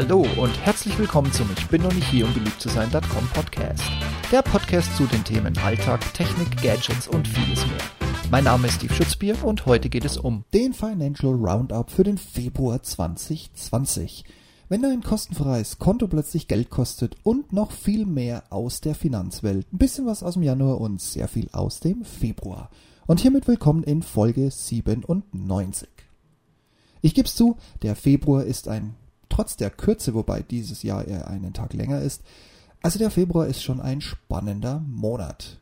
Hallo und herzlich willkommen zum Ich bin noch nicht hier, um beliebt zu sein.com Podcast. Der Podcast zu den Themen Alltag, Technik, Gadgets und vieles mehr. Mein Name ist Steve Schutzbier und heute geht es um den Financial Roundup für den Februar 2020. Wenn dein kostenfreies Konto plötzlich Geld kostet und noch viel mehr aus der Finanzwelt. Ein bisschen was aus dem Januar und sehr viel aus dem Februar. Und hiermit willkommen in Folge 97. Ich gebe zu, der Februar ist ein trotz der Kürze, wobei dieses Jahr eher einen Tag länger ist, also der Februar ist schon ein spannender Monat.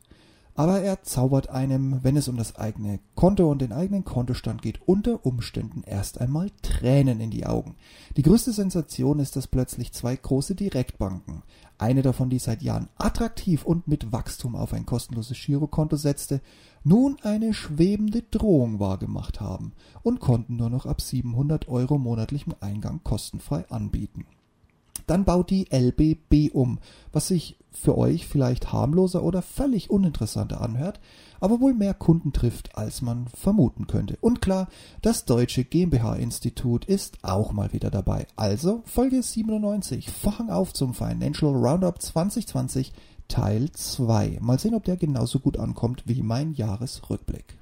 Aber er zaubert einem, wenn es um das eigene Konto und den eigenen Kontostand geht, unter Umständen erst einmal Tränen in die Augen. Die größte Sensation ist, dass plötzlich zwei große Direktbanken, eine davon, die seit Jahren attraktiv und mit Wachstum auf ein kostenloses Girokonto setzte, nun eine schwebende Drohung wahrgemacht haben und konnten nur noch ab 700 Euro monatlichem Eingang kostenfrei anbieten. Dann baut die LBB um, was sich für euch vielleicht harmloser oder völlig uninteressanter anhört, aber wohl mehr Kunden trifft, als man vermuten könnte. Und klar, das Deutsche GmbH-Institut ist auch mal wieder dabei. Also Folge 97, Vorhang auf zum Financial Roundup 2020 Teil 2. Mal sehen, ob der genauso gut ankommt wie mein Jahresrückblick.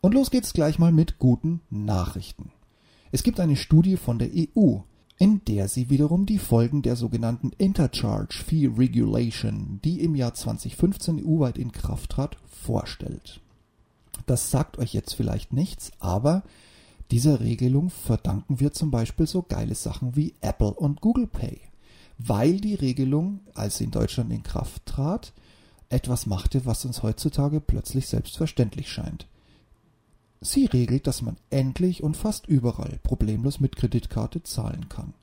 Und los geht's gleich mal mit guten Nachrichten. Es gibt eine Studie von der EU, in der sie wiederum die Folgen der sogenannten Intercharge Fee Regulation, die im Jahr 2015 EU-weit in Kraft trat, vorstellt. Das sagt euch jetzt vielleicht nichts, aber dieser Regelung verdanken wir zum Beispiel so geile Sachen wie Apple und Google Pay, weil die Regelung, als sie in Deutschland in Kraft trat, etwas machte, was uns heutzutage plötzlich selbstverständlich scheint. Sie regelt, dass man endlich und fast überall problemlos mit Kreditkarte zahlen kann.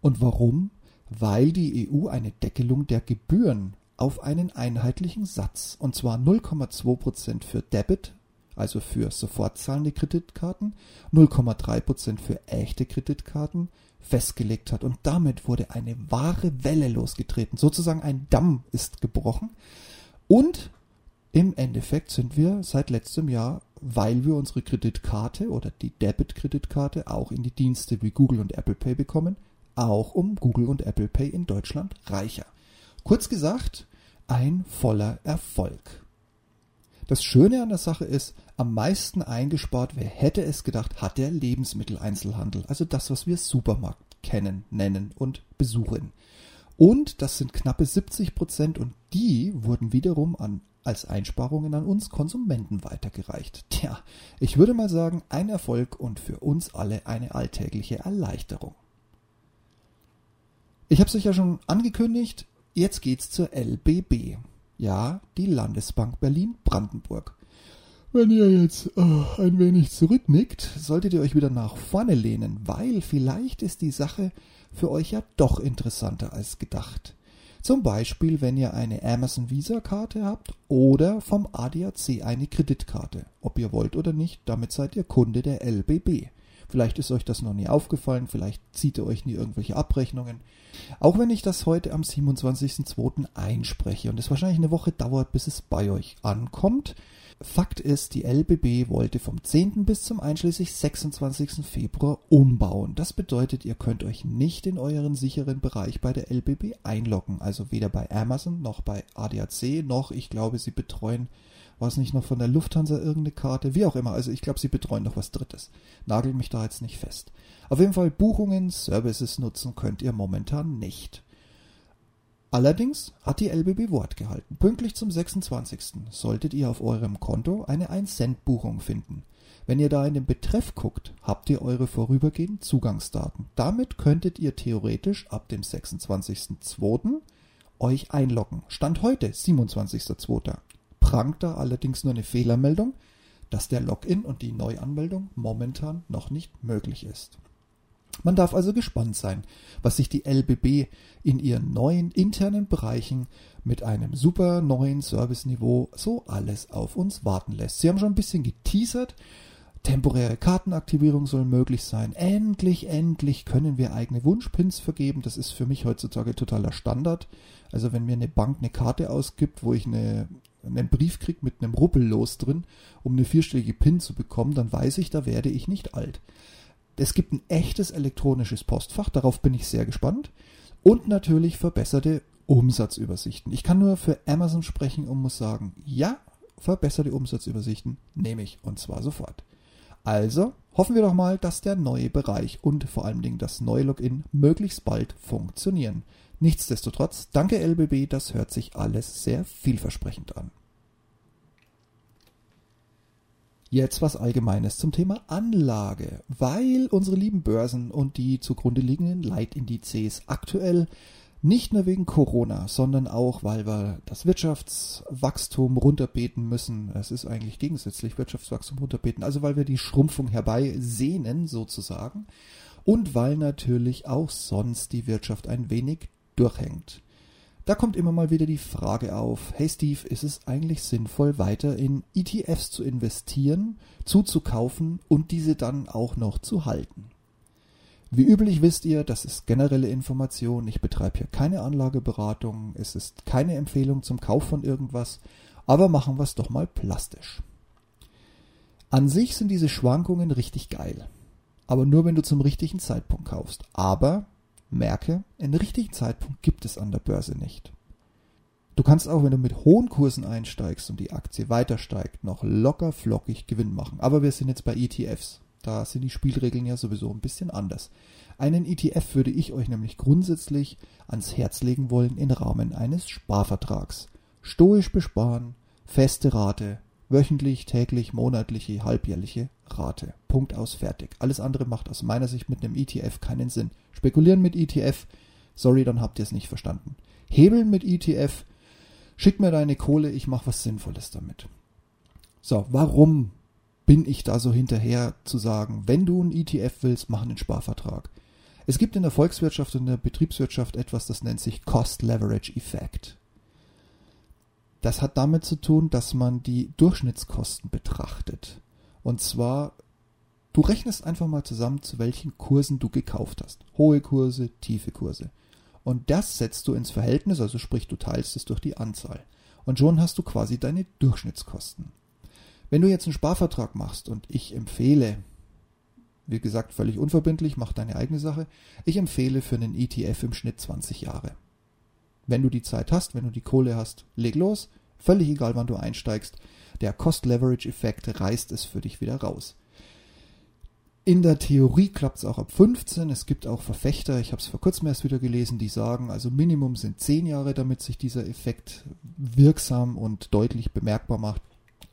Und warum? Weil die EU eine Deckelung der Gebühren auf einen einheitlichen Satz, und zwar 0,2% für Debit, also für sofort zahlende Kreditkarten, 0,3% für echte Kreditkarten festgelegt hat. Und damit wurde eine wahre Welle losgetreten. Sozusagen ein Damm ist gebrochen. Und im Endeffekt sind wir seit letztem Jahr weil wir unsere Kreditkarte oder die Debit-Kreditkarte auch in die Dienste wie Google und Apple Pay bekommen, auch um Google und Apple Pay in Deutschland reicher. Kurz gesagt, ein voller Erfolg. Das Schöne an der Sache ist, am meisten eingespart, wer hätte es gedacht, hat der Lebensmitteleinzelhandel, also das, was wir Supermarkt kennen, nennen und besuchen. Und das sind knappe 70 Prozent und die wurden wiederum an als Einsparungen an uns Konsumenten weitergereicht. Tja, ich würde mal sagen, ein Erfolg und für uns alle eine alltägliche Erleichterung. Ich habe es euch ja schon angekündigt, jetzt geht's zur LBB. Ja, die Landesbank Berlin-Brandenburg. Wenn ihr jetzt oh, ein wenig zurücknickt, solltet ihr euch wieder nach vorne lehnen, weil vielleicht ist die Sache für euch ja doch interessanter als gedacht. Zum Beispiel, wenn ihr eine Amazon Visa Karte habt oder vom ADAC eine Kreditkarte. Ob ihr wollt oder nicht, damit seid ihr Kunde der LBB. Vielleicht ist euch das noch nie aufgefallen, vielleicht zieht ihr euch nie irgendwelche Abrechnungen. Auch wenn ich das heute am 27.02. einspreche und es wahrscheinlich eine Woche dauert, bis es bei euch ankommt, Fakt ist, die LBB wollte vom 10. bis zum einschließlich 26. Februar umbauen. Das bedeutet, ihr könnt euch nicht in euren sicheren Bereich bei der LBB einloggen. Also weder bei Amazon noch bei ADAC noch, ich glaube, sie betreuen, war es nicht noch von der Lufthansa irgendeine Karte, wie auch immer. Also ich glaube, sie betreuen noch was Drittes. Nagel mich da jetzt nicht fest. Auf jeden Fall Buchungen, Services nutzen könnt ihr momentan nicht. Allerdings hat die LBB Wort gehalten. Pünktlich zum 26. solltet ihr auf eurem Konto eine 1-Cent-Buchung finden. Wenn ihr da in den Betreff guckt, habt ihr eure vorübergehenden Zugangsdaten. Damit könntet ihr theoretisch ab dem 26.02. euch einloggen. Stand heute, 27.02. Prangt da allerdings nur eine Fehlermeldung, dass der Login und die Neuanmeldung momentan noch nicht möglich ist. Man darf also gespannt sein, was sich die LBB in ihren neuen internen Bereichen mit einem super neuen Serviceniveau so alles auf uns warten lässt. Sie haben schon ein bisschen geteasert. Temporäre Kartenaktivierung soll möglich sein. Endlich, endlich können wir eigene Wunschpins vergeben. Das ist für mich heutzutage totaler Standard. Also wenn mir eine Bank eine Karte ausgibt, wo ich eine, einen Brief kriege mit einem Ruppellos drin, um eine vierstellige PIN zu bekommen, dann weiß ich, da werde ich nicht alt. Es gibt ein echtes elektronisches Postfach, darauf bin ich sehr gespannt. Und natürlich verbesserte Umsatzübersichten. Ich kann nur für Amazon sprechen und muss sagen, ja, verbesserte Umsatzübersichten nehme ich und zwar sofort. Also hoffen wir doch mal, dass der neue Bereich und vor allen Dingen das neue Login möglichst bald funktionieren. Nichtsdestotrotz, danke LBB, das hört sich alles sehr vielversprechend an. Jetzt was Allgemeines zum Thema Anlage, weil unsere lieben Börsen und die zugrunde liegenden Leitindizes aktuell nicht nur wegen Corona, sondern auch, weil wir das Wirtschaftswachstum runterbeten müssen. Es ist eigentlich gegensätzlich Wirtschaftswachstum runterbeten, also weil wir die Schrumpfung herbeisehnen sozusagen und weil natürlich auch sonst die Wirtschaft ein wenig durchhängt. Da kommt immer mal wieder die Frage auf, hey Steve, ist es eigentlich sinnvoll, weiter in ETFs zu investieren, zuzukaufen und diese dann auch noch zu halten? Wie üblich wisst ihr, das ist generelle Information. Ich betreibe hier keine Anlageberatung. Es ist keine Empfehlung zum Kauf von irgendwas. Aber machen wir es doch mal plastisch. An sich sind diese Schwankungen richtig geil. Aber nur wenn du zum richtigen Zeitpunkt kaufst. Aber merke, einen richtigen Zeitpunkt gibt es an der Börse nicht. Du kannst auch, wenn du mit hohen Kursen einsteigst und die Aktie weiter steigt, noch locker flockig Gewinn machen. Aber wir sind jetzt bei ETFs. Da sind die Spielregeln ja sowieso ein bisschen anders. Einen ETF würde ich euch nämlich grundsätzlich ans Herz legen wollen im Rahmen eines Sparvertrags. Stoisch besparen, feste Rate, wöchentlich, täglich, monatliche, halbjährliche Rate. Punkt aus, fertig. Alles andere macht aus meiner Sicht mit einem ETF keinen Sinn. Spekulieren mit ETF, sorry, dann habt ihr es nicht verstanden. Hebeln mit ETF, schick mir deine Kohle, ich mache was Sinnvolles damit. So, warum bin ich da so hinterher zu sagen, wenn du einen ETF willst, mach einen Sparvertrag. Es gibt in der Volkswirtschaft und in der Betriebswirtschaft etwas, das nennt sich Cost Leverage Effect. Das hat damit zu tun, dass man die Durchschnittskosten betrachtet. Und zwar, du rechnest einfach mal zusammen, zu welchen Kursen du gekauft hast. Hohe Kurse, tiefe Kurse. Und das setzt du ins Verhältnis, also sprich, du teilst es durch die Anzahl. Und schon hast du quasi deine Durchschnittskosten. Wenn du jetzt einen Sparvertrag machst und ich empfehle, wie gesagt, völlig unverbindlich, mach deine eigene Sache, ich empfehle für einen ETF im Schnitt 20 Jahre. Wenn du die Zeit hast, wenn du die Kohle hast, leg los, völlig egal wann du einsteigst, der Cost-Leverage-Effekt reißt es für dich wieder raus. In der Theorie klappt es auch ab 15. Es gibt auch Verfechter, ich habe es vor kurzem erst wieder gelesen, die sagen, also Minimum sind 10 Jahre, damit sich dieser Effekt wirksam und deutlich bemerkbar macht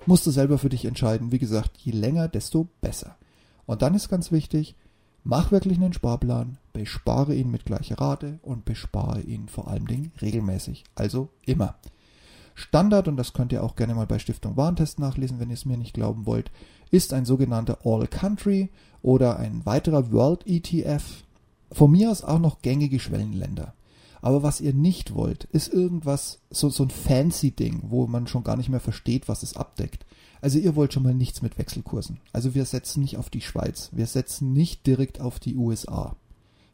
musst du selber für dich entscheiden. Wie gesagt, je länger, desto besser. Und dann ist ganz wichtig, mach wirklich einen Sparplan, bespare ihn mit gleicher Rate und bespare ihn vor allen Dingen regelmäßig. Also immer. Standard, und das könnt ihr auch gerne mal bei Stiftung Warentest nachlesen, wenn ihr es mir nicht glauben wollt, ist ein sogenannter All Country oder ein weiterer World ETF. Von mir aus auch noch gängige Schwellenländer. Aber was ihr nicht wollt, ist irgendwas, so, so ein fancy Ding, wo man schon gar nicht mehr versteht, was es abdeckt. Also ihr wollt schon mal nichts mit Wechselkursen. Also wir setzen nicht auf die Schweiz. Wir setzen nicht direkt auf die USA.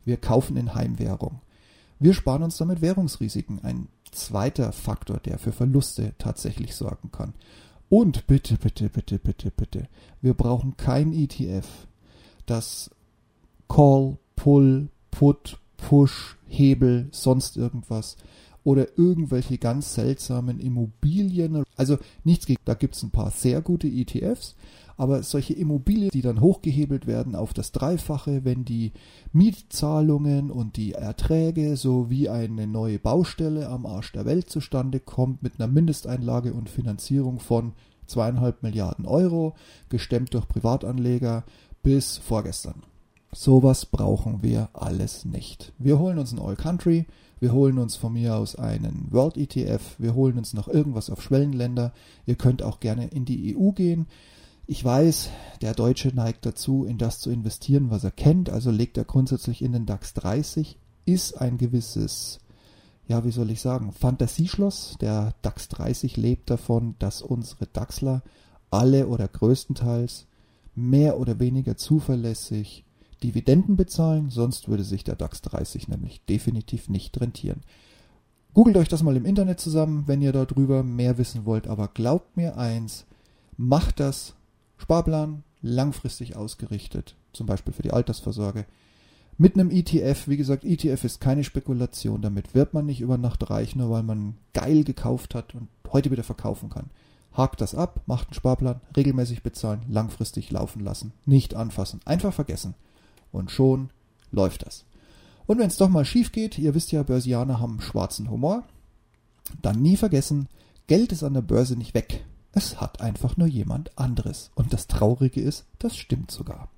Wir kaufen in Heimwährung. Wir sparen uns damit Währungsrisiken. Ein zweiter Faktor, der für Verluste tatsächlich sorgen kann. Und bitte, bitte, bitte, bitte, bitte. Wir brauchen kein ETF, das Call, Pull, Put, Push, Hebel, sonst irgendwas oder irgendwelche ganz seltsamen Immobilien. Also nichts gegen, da gibt es ein paar sehr gute ETFs, aber solche Immobilien, die dann hochgehebelt werden auf das Dreifache, wenn die Mietzahlungen und die Erträge sowie eine neue Baustelle am Arsch der Welt zustande kommt mit einer Mindesteinlage und Finanzierung von zweieinhalb Milliarden Euro, gestemmt durch Privatanleger bis vorgestern. Sowas brauchen wir alles nicht. Wir holen uns ein All Country, wir holen uns von mir aus einen World ETF, wir holen uns noch irgendwas auf Schwellenländer. Ihr könnt auch gerne in die EU gehen. Ich weiß, der Deutsche neigt dazu, in das zu investieren, was er kennt, also legt er grundsätzlich in den DAX 30, ist ein gewisses, ja, wie soll ich sagen, Fantasieschloss. Der DAX 30 lebt davon, dass unsere DAXler alle oder größtenteils mehr oder weniger zuverlässig Dividenden bezahlen, sonst würde sich der DAX 30 nämlich definitiv nicht rentieren. Googelt euch das mal im Internet zusammen, wenn ihr darüber mehr wissen wollt, aber glaubt mir eins, macht das, Sparplan, langfristig ausgerichtet, zum Beispiel für die Altersvorsorge. Mit einem ETF, wie gesagt, ETF ist keine Spekulation, damit wird man nicht über Nacht reich, nur weil man geil gekauft hat und heute wieder verkaufen kann. Hakt das ab, macht einen Sparplan, regelmäßig bezahlen, langfristig laufen lassen, nicht anfassen, einfach vergessen. Und schon läuft das. Und wenn es doch mal schief geht, ihr wisst ja, Börsianer haben schwarzen Humor, dann nie vergessen, Geld ist an der Börse nicht weg. Es hat einfach nur jemand anderes. Und das Traurige ist, das stimmt sogar.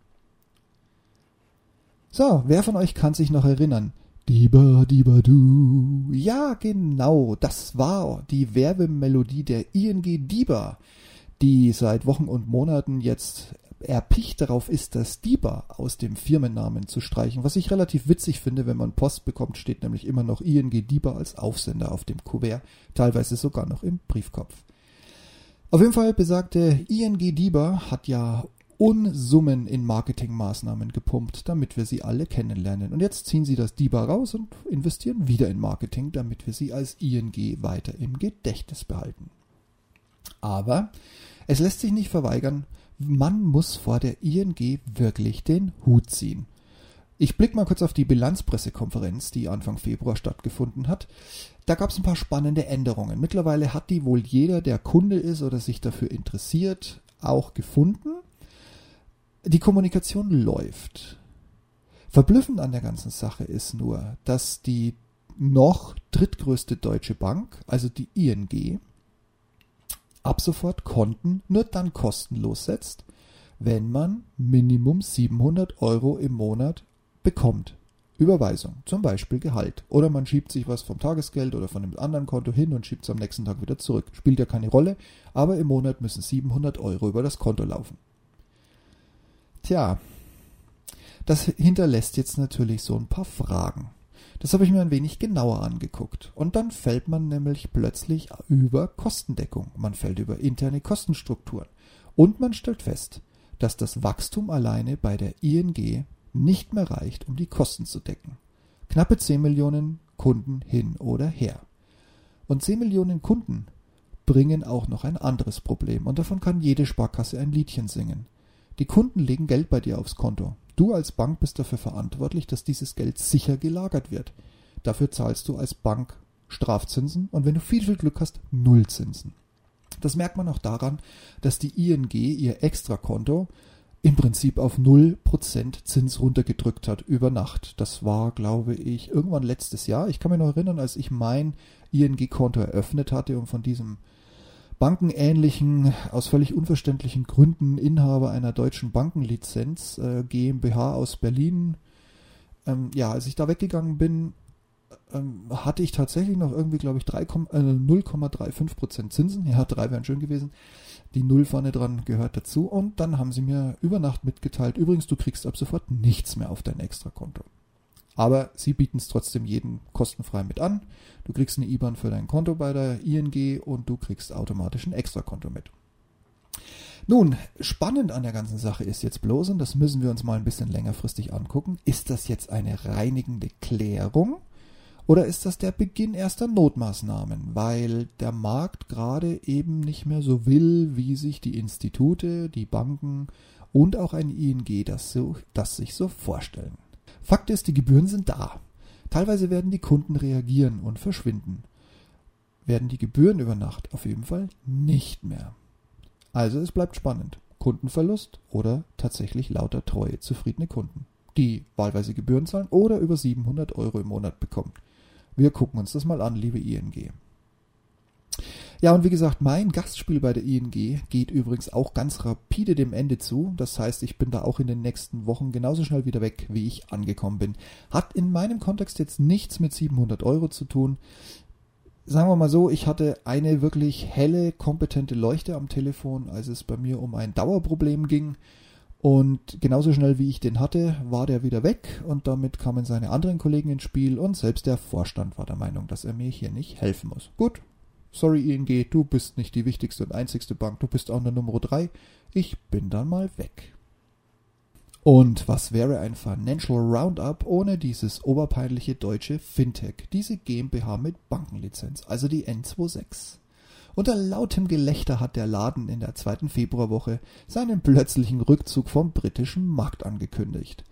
So, wer von euch kann sich noch erinnern? Diba, diba, du. Ja, genau, das war die Werbemelodie der ING Diba, die seit Wochen und Monaten jetzt erpicht darauf ist, das Diba aus dem Firmennamen zu streichen, was ich relativ witzig finde, wenn man Post bekommt, steht nämlich immer noch ING Diba als Aufsender auf dem Kuvert, teilweise sogar noch im Briefkopf. Auf jeden Fall besagte ING Diba hat ja Unsummen in Marketingmaßnahmen gepumpt, damit wir sie alle kennenlernen. Und jetzt ziehen sie das DIBA raus und investieren wieder in Marketing, damit wir sie als ING weiter im Gedächtnis behalten. Aber es lässt sich nicht verweigern, man muss vor der ING wirklich den Hut ziehen. Ich blicke mal kurz auf die Bilanzpressekonferenz, die Anfang Februar stattgefunden hat. Da gab es ein paar spannende Änderungen. Mittlerweile hat die wohl jeder, der Kunde ist oder sich dafür interessiert, auch gefunden die Kommunikation läuft. Verblüffend an der ganzen Sache ist nur, dass die noch drittgrößte deutsche Bank, also die ING, ab sofort Konten nur dann kostenlos setzt, wenn man Minimum 700 Euro im Monat bekommt. Überweisung, zum Beispiel Gehalt. Oder man schiebt sich was vom Tagesgeld oder von einem anderen Konto hin und schiebt es am nächsten Tag wieder zurück. Spielt ja keine Rolle, aber im Monat müssen 700 Euro über das Konto laufen. Tja, das hinterlässt jetzt natürlich so ein paar Fragen. Das habe ich mir ein wenig genauer angeguckt. Und dann fällt man nämlich plötzlich über Kostendeckung. Man fällt über interne Kostenstrukturen. Und man stellt fest, dass das Wachstum alleine bei der ING nicht mehr reicht, um die Kosten zu decken. Knappe 10 Millionen Kunden hin oder her. Und 10 Millionen Kunden bringen auch noch ein anderes Problem. Und davon kann jede Sparkasse ein Liedchen singen. Die Kunden legen Geld bei dir aufs Konto. Du als Bank bist dafür verantwortlich, dass dieses Geld sicher gelagert wird. Dafür zahlst du als Bank Strafzinsen und wenn du viel, viel Glück hast, Nullzinsen. Das merkt man auch daran, dass die ING ihr Extrakonto im Prinzip auf 0% Zins runtergedrückt hat über Nacht. Das war, glaube ich, irgendwann letztes Jahr. Ich kann mich noch erinnern, als ich mein ING-Konto eröffnet hatte und von diesem bankenähnlichen, aus völlig unverständlichen Gründen Inhaber einer deutschen Bankenlizenz, äh, GmbH aus Berlin. Ähm, ja, als ich da weggegangen bin, ähm, hatte ich tatsächlich noch irgendwie, glaube ich, äh, 0,35% Zinsen. Ja, drei wären schön gewesen. Die Null vorne dran gehört dazu. Und dann haben sie mir über Nacht mitgeteilt, übrigens, du kriegst ab sofort nichts mehr auf dein Extrakonto. Aber sie bieten es trotzdem jedem kostenfrei mit an. Du kriegst eine IBAN für dein Konto bei der ING und du kriegst automatisch ein Extrakonto mit. Nun, spannend an der ganzen Sache ist jetzt bloß, und das müssen wir uns mal ein bisschen längerfristig angucken, ist das jetzt eine reinigende Klärung oder ist das der Beginn erster Notmaßnahmen, weil der Markt gerade eben nicht mehr so will, wie sich die Institute, die Banken und auch ein ING das, so, das sich so vorstellen. Fakt ist, die Gebühren sind da. Teilweise werden die Kunden reagieren und verschwinden. Werden die Gebühren über Nacht auf jeden Fall nicht mehr. Also es bleibt spannend. Kundenverlust oder tatsächlich lauter treue, zufriedene Kunden, die wahlweise Gebühren zahlen oder über 700 Euro im Monat bekommen. Wir gucken uns das mal an, liebe ING. Ja, und wie gesagt, mein Gastspiel bei der ING geht übrigens auch ganz rapide dem Ende zu. Das heißt, ich bin da auch in den nächsten Wochen genauso schnell wieder weg, wie ich angekommen bin. Hat in meinem Kontext jetzt nichts mit 700 Euro zu tun. Sagen wir mal so, ich hatte eine wirklich helle, kompetente Leuchte am Telefon, als es bei mir um ein Dauerproblem ging. Und genauso schnell wie ich den hatte, war der wieder weg und damit kamen seine anderen Kollegen ins Spiel und selbst der Vorstand war der Meinung, dass er mir hier nicht helfen muss. Gut, Sorry ING, du bist nicht die wichtigste und einzigste Bank, du bist auch eine Nummer 3. Ich bin dann mal weg. Und was wäre ein Financial Roundup ohne dieses oberpeinliche deutsche Fintech, diese GmbH mit Bankenlizenz, also die N26? Unter lautem Gelächter hat der Laden in der zweiten Februarwoche seinen plötzlichen Rückzug vom britischen Markt angekündigt.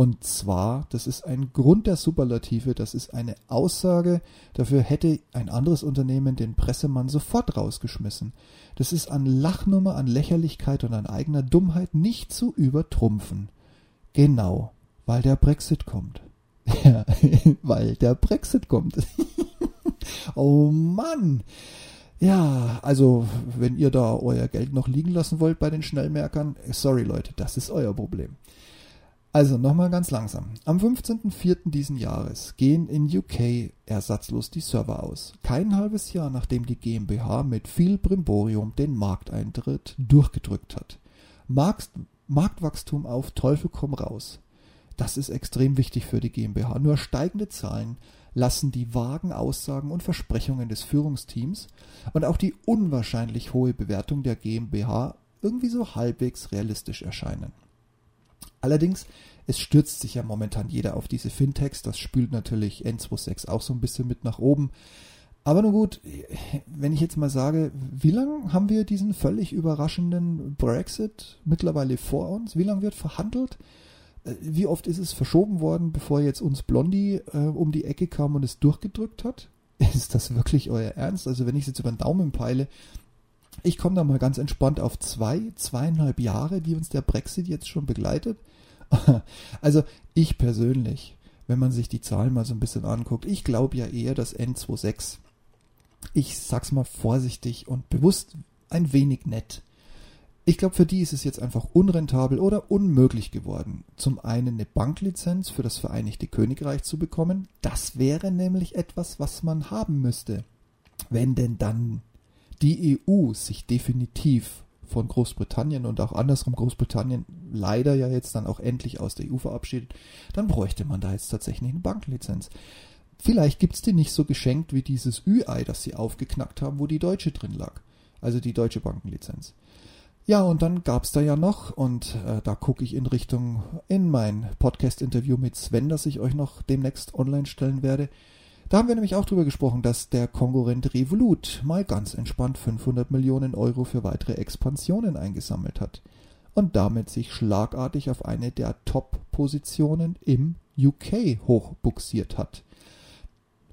Und zwar, das ist ein Grund der Superlative, das ist eine Aussage, dafür hätte ein anderes Unternehmen den Pressemann sofort rausgeschmissen. Das ist an Lachnummer, an Lächerlichkeit und an eigener Dummheit nicht zu übertrumpfen. Genau, weil der Brexit kommt. Ja, weil der Brexit kommt. oh Mann. Ja, also wenn ihr da euer Geld noch liegen lassen wollt bei den Schnellmerkern, sorry Leute, das ist euer Problem. Also nochmal ganz langsam. Am 15.04. diesen Jahres gehen in UK ersatzlos die Server aus. Kein halbes Jahr nachdem die GmbH mit viel Brimborium den Markteintritt durchgedrückt hat. Markt, Marktwachstum auf Teufel komm raus. Das ist extrem wichtig für die GmbH. Nur steigende Zahlen lassen die vagen Aussagen und Versprechungen des Führungsteams und auch die unwahrscheinlich hohe Bewertung der GmbH irgendwie so halbwegs realistisch erscheinen. Allerdings, es stürzt sich ja momentan jeder auf diese Fintechs, das spült natürlich N26 auch so ein bisschen mit nach oben. Aber nun gut, wenn ich jetzt mal sage, wie lange haben wir diesen völlig überraschenden Brexit mittlerweile vor uns? Wie lange wird verhandelt? Äh, wie oft ist es verschoben worden, bevor jetzt uns Blondie äh, um die Ecke kam und es durchgedrückt hat? Ist das wirklich euer Ernst? Also wenn ich es jetzt über den Daumen peile, ich komme da mal ganz entspannt auf zwei, zweieinhalb Jahre, die uns der Brexit jetzt schon begleitet. also ich persönlich, wenn man sich die Zahlen mal so ein bisschen anguckt, ich glaube ja eher, dass N26, ich sag's mal vorsichtig und bewusst ein wenig nett, ich glaube, für die ist es jetzt einfach unrentabel oder unmöglich geworden, zum einen eine Banklizenz für das Vereinigte Königreich zu bekommen. Das wäre nämlich etwas, was man haben müsste, wenn denn dann die EU sich definitiv von Großbritannien und auch andersrum Großbritannien leider ja jetzt dann auch endlich aus der EU verabschiedet, dann bräuchte man da jetzt tatsächlich eine Banklizenz. Vielleicht gibt's die nicht so geschenkt wie dieses Ü-Ei, das sie aufgeknackt haben, wo die deutsche drin lag. Also die deutsche Bankenlizenz. Ja, und dann gab's da ja noch, und äh, da gucke ich in Richtung in mein Podcast-Interview mit Sven, das ich euch noch demnächst online stellen werde. Da haben wir nämlich auch drüber gesprochen, dass der Konkurrent Revolut mal ganz entspannt 500 Millionen Euro für weitere Expansionen eingesammelt hat und damit sich schlagartig auf eine der Top-Positionen im UK hochbuxiert hat.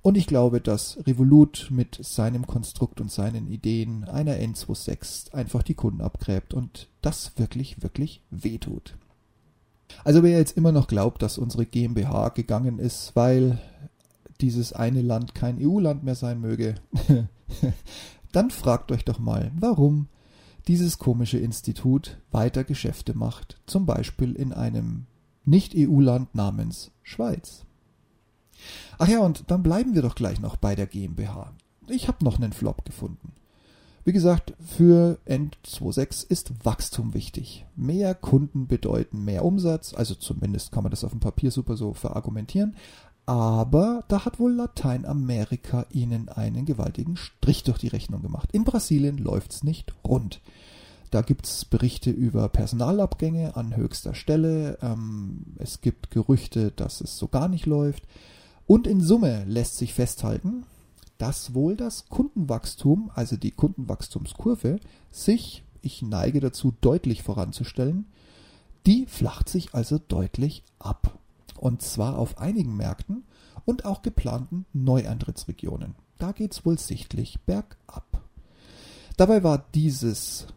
Und ich glaube, dass Revolut mit seinem Konstrukt und seinen Ideen einer N26 einfach die Kunden abgräbt und das wirklich, wirklich wehtut. Also wer jetzt immer noch glaubt, dass unsere GmbH gegangen ist, weil dieses eine Land kein EU-Land mehr sein möge, dann fragt euch doch mal, warum dieses komische Institut weiter Geschäfte macht, zum Beispiel in einem Nicht-EU-Land namens Schweiz. Ach ja, und dann bleiben wir doch gleich noch bei der GmbH. Ich habe noch einen Flop gefunden. Wie gesagt, für N26 ist Wachstum wichtig. Mehr Kunden bedeuten mehr Umsatz, also zumindest kann man das auf dem Papier super so verargumentieren. Aber da hat wohl Lateinamerika ihnen einen gewaltigen Strich durch die Rechnung gemacht. In Brasilien läuft's nicht rund. Da gibt's Berichte über Personalabgänge an höchster Stelle. Ähm, es gibt Gerüchte, dass es so gar nicht läuft. Und in Summe lässt sich festhalten, dass wohl das Kundenwachstum, also die Kundenwachstumskurve, sich, ich neige dazu, deutlich voranzustellen, die flacht sich also deutlich ab. Und zwar auf einigen Märkten und auch geplanten Neueintrittsregionen. Da geht's wohl sichtlich bergab. Dabei war dieses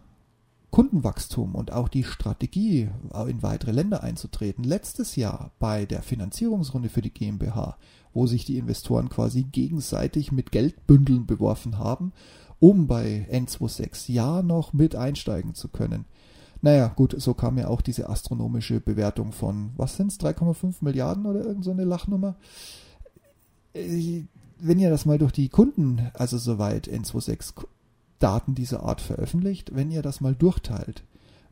Kundenwachstum und auch die Strategie, in weitere Länder einzutreten, letztes Jahr bei der Finanzierungsrunde für die GmbH, wo sich die Investoren quasi gegenseitig mit Geldbündeln beworfen haben, um bei N26 ja noch mit einsteigen zu können. Naja, gut, so kam ja auch diese astronomische Bewertung von, was sind's, 3,5 Milliarden oder irgendeine so Lachnummer. Äh, wenn ihr das mal durch die Kunden, also soweit N26 Daten dieser Art veröffentlicht, wenn ihr das mal durchteilt,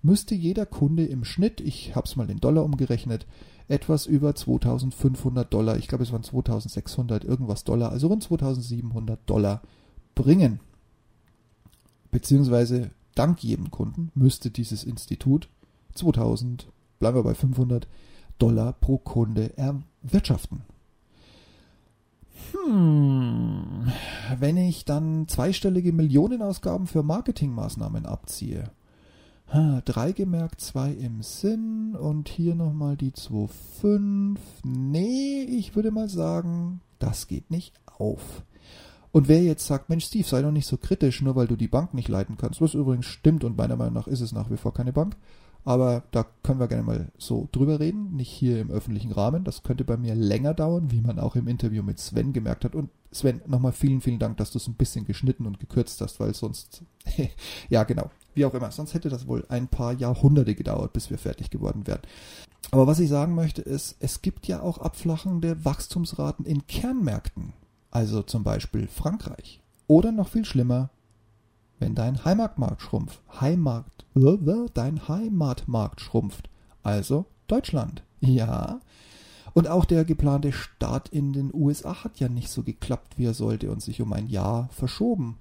müsste jeder Kunde im Schnitt, ich habe es mal in Dollar umgerechnet, etwas über 2500 Dollar, ich glaube es waren 2600 irgendwas Dollar, also rund 2700 Dollar bringen. Beziehungsweise dank jedem Kunden müsste dieses Institut 2000, bleiben wir bei 500 Dollar pro Kunde erwirtschaften. Hm, wenn ich dann zweistellige Millionenausgaben für Marketingmaßnahmen abziehe, drei gemerkt, zwei im Sinn und hier nochmal die 2,5. Nee, ich würde mal sagen, das geht nicht auf. Und wer jetzt sagt, Mensch, Steve, sei doch nicht so kritisch, nur weil du die Bank nicht leiten kannst, was übrigens stimmt und meiner Meinung nach ist es nach wie vor keine Bank, aber da können wir gerne mal so drüber reden, nicht hier im öffentlichen Rahmen. Das könnte bei mir länger dauern, wie man auch im Interview mit Sven gemerkt hat. Und Sven, nochmal vielen, vielen Dank, dass du es ein bisschen geschnitten und gekürzt hast, weil sonst, ja genau, wie auch immer, sonst hätte das wohl ein paar Jahrhunderte gedauert, bis wir fertig geworden wären. Aber was ich sagen möchte ist, es gibt ja auch abflachende Wachstumsraten in Kernmärkten, also zum Beispiel Frankreich. Oder noch viel schlimmer, wenn dein Heimatmarkt schrumpft. Heimat, dein Heimatmarkt schrumpft. Also Deutschland. Ja. Und auch der geplante Start in den USA hat ja nicht so geklappt, wie er sollte und sich um ein Jahr verschoben.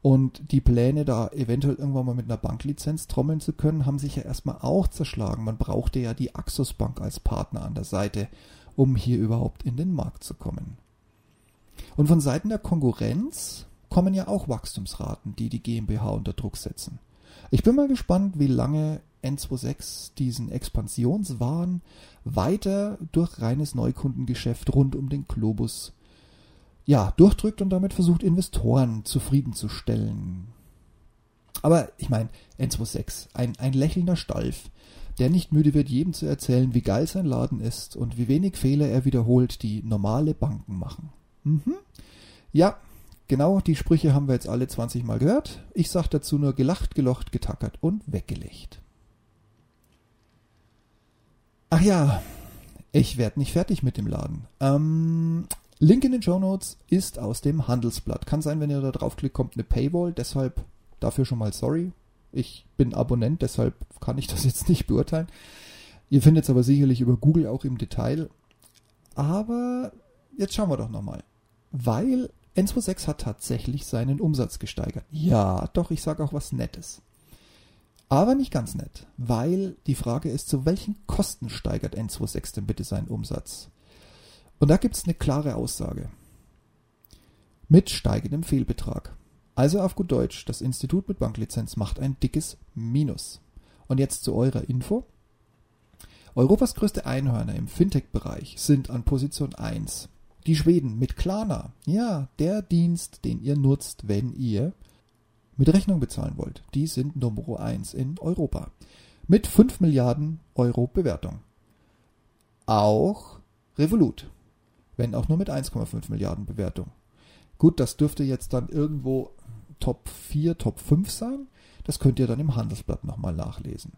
Und die Pläne, da eventuell irgendwann mal mit einer Banklizenz trommeln zu können, haben sich ja erstmal auch zerschlagen. Man brauchte ja die Axos Bank als Partner an der Seite, um hier überhaupt in den Markt zu kommen. Und von Seiten der Konkurrenz kommen ja auch Wachstumsraten, die die GmbH unter Druck setzen. Ich bin mal gespannt, wie lange N26 diesen Expansionswahn weiter durch reines Neukundengeschäft rund um den Globus ja, durchdrückt und damit versucht, Investoren zufriedenzustellen. Aber ich meine, N26, ein, ein lächelnder Stalf, der nicht müde wird, jedem zu erzählen, wie geil sein Laden ist und wie wenig Fehler er wiederholt, die normale Banken machen. Mhm. Ja, genau die Sprüche haben wir jetzt alle 20 Mal gehört. Ich sag dazu nur gelacht, gelocht, getackert und weggelegt. Ach ja, ich werde nicht fertig mit dem Laden. Ähm, Link in den Show Notes ist aus dem Handelsblatt. Kann sein, wenn ihr da draufklickt, kommt eine Paywall. Deshalb dafür schon mal sorry. Ich bin Abonnent, deshalb kann ich das jetzt nicht beurteilen. Ihr findet es aber sicherlich über Google auch im Detail. Aber jetzt schauen wir doch nochmal. Weil N26 hat tatsächlich seinen Umsatz gesteigert. Ja, doch, ich sage auch was Nettes. Aber nicht ganz nett, weil die Frage ist, zu welchen Kosten steigert N26 denn bitte seinen Umsatz? Und da gibt es eine klare Aussage. Mit steigendem Fehlbetrag. Also auf gut Deutsch, das Institut mit Banklizenz macht ein dickes Minus. Und jetzt zu eurer Info. Europas größte Einhörner im Fintech-Bereich sind an Position 1. Die Schweden mit Klarna. Ja, der Dienst, den ihr nutzt, wenn ihr mit Rechnung bezahlen wollt. Die sind Nummer 1 in Europa. Mit 5 Milliarden Euro Bewertung. Auch Revolut wenn auch nur mit 1,5 Milliarden Bewertung. Gut, das dürfte jetzt dann irgendwo Top 4, Top 5 sein. Das könnt ihr dann im Handelsblatt nochmal nachlesen.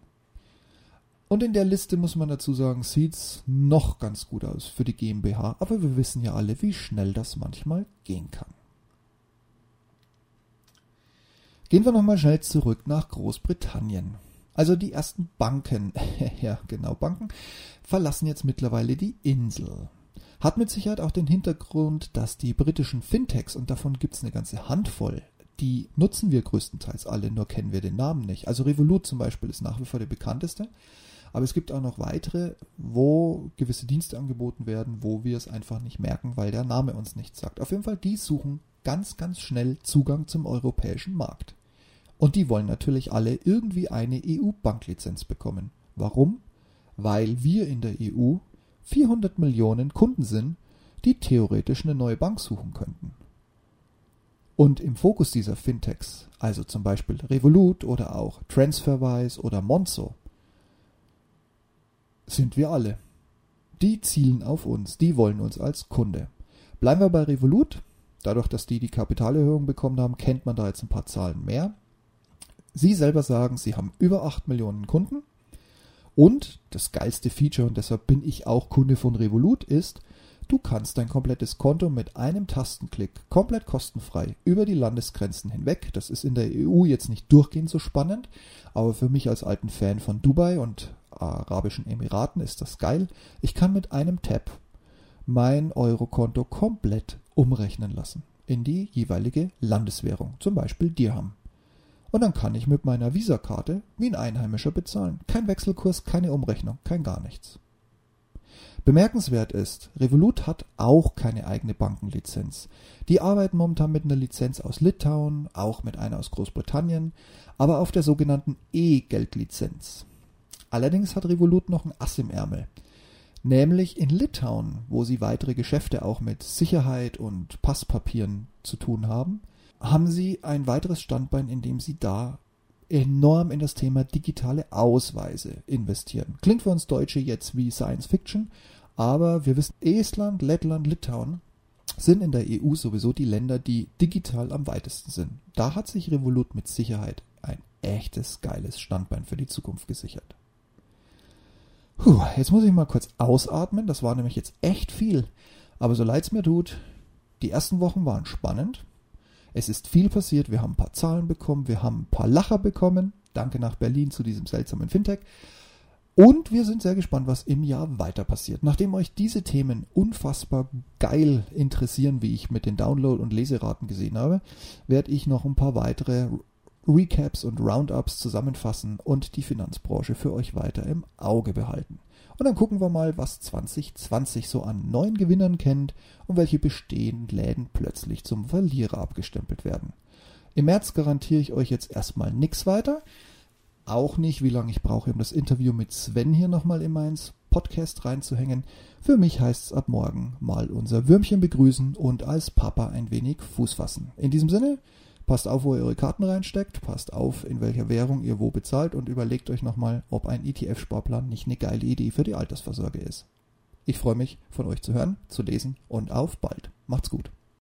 Und in der Liste muss man dazu sagen, sieht's noch ganz gut aus für die GmbH, aber wir wissen ja alle, wie schnell das manchmal gehen kann. Gehen wir nochmal schnell zurück nach Großbritannien. Also die ersten Banken, ja genau Banken, verlassen jetzt mittlerweile die Insel. Hat mit Sicherheit auch den Hintergrund, dass die britischen Fintechs, und davon gibt es eine ganze Handvoll, die nutzen wir größtenteils alle, nur kennen wir den Namen nicht. Also Revolut zum Beispiel ist nach wie vor der bekannteste. Aber es gibt auch noch weitere, wo gewisse Dienste angeboten werden, wo wir es einfach nicht merken, weil der Name uns nichts sagt. Auf jeden Fall, die suchen ganz, ganz schnell Zugang zum europäischen Markt. Und die wollen natürlich alle irgendwie eine EU-Banklizenz bekommen. Warum? Weil wir in der EU 400 Millionen Kunden sind, die theoretisch eine neue Bank suchen könnten. Und im Fokus dieser Fintechs, also zum Beispiel Revolut oder auch Transferwise oder Monzo, sind wir alle. Die zielen auf uns, die wollen uns als Kunde. Bleiben wir bei Revolut. Dadurch, dass die die Kapitalerhöhung bekommen haben, kennt man da jetzt ein paar Zahlen mehr. Sie selber sagen, sie haben über 8 Millionen Kunden und das geilste Feature, und deshalb bin ich auch Kunde von Revolut, ist, du kannst dein komplettes Konto mit einem Tastenklick komplett kostenfrei über die Landesgrenzen hinweg. Das ist in der EU jetzt nicht durchgehend so spannend, aber für mich als alten Fan von Dubai und Arabischen Emiraten ist das geil. Ich kann mit einem Tab mein Eurokonto komplett umrechnen lassen in die jeweilige Landeswährung, zum Beispiel Dirham. Und dann kann ich mit meiner Visakarte wie ein Einheimischer bezahlen. Kein Wechselkurs, keine Umrechnung, kein gar nichts. Bemerkenswert ist, Revolut hat auch keine eigene Bankenlizenz. Die arbeiten momentan mit einer Lizenz aus Litauen, auch mit einer aus Großbritannien, aber auf der sogenannten E-Geldlizenz. Allerdings hat Revolut noch ein Ass im Ärmel. Nämlich in Litauen, wo sie weitere Geschäfte auch mit Sicherheit und Passpapieren zu tun haben, haben sie ein weiteres Standbein, indem sie da enorm in das Thema digitale Ausweise investieren. Klingt für uns Deutsche jetzt wie Science Fiction, aber wir wissen, Estland, Lettland, Litauen sind in der EU sowieso die Länder, die digital am weitesten sind. Da hat sich Revolut mit Sicherheit ein echtes geiles Standbein für die Zukunft gesichert. Puh, jetzt muss ich mal kurz ausatmen, das war nämlich jetzt echt viel. Aber so leid es mir tut, die ersten Wochen waren spannend. Es ist viel passiert. Wir haben ein paar Zahlen bekommen. Wir haben ein paar Lacher bekommen. Danke nach Berlin zu diesem seltsamen Fintech. Und wir sind sehr gespannt, was im Jahr weiter passiert. Nachdem euch diese Themen unfassbar geil interessieren, wie ich mit den Download- und Leseraten gesehen habe, werde ich noch ein paar weitere Recaps und Roundups zusammenfassen und die Finanzbranche für euch weiter im Auge behalten. Und dann gucken wir mal, was 2020 so an neuen Gewinnern kennt und welche bestehenden Läden plötzlich zum Verlierer abgestempelt werden. Im März garantiere ich euch jetzt erstmal nichts weiter. Auch nicht, wie lange ich brauche, um das Interview mit Sven hier nochmal in meins Podcast reinzuhängen. Für mich heißt es ab morgen mal unser Würmchen begrüßen und als Papa ein wenig Fuß fassen. In diesem Sinne, Passt auf, wo ihr eure Karten reinsteckt, passt auf, in welcher Währung ihr wo bezahlt und überlegt euch nochmal, ob ein ETF-Sparplan nicht eine geile Idee für die Altersvorsorge ist. Ich freue mich, von euch zu hören, zu lesen und auf bald. Macht's gut.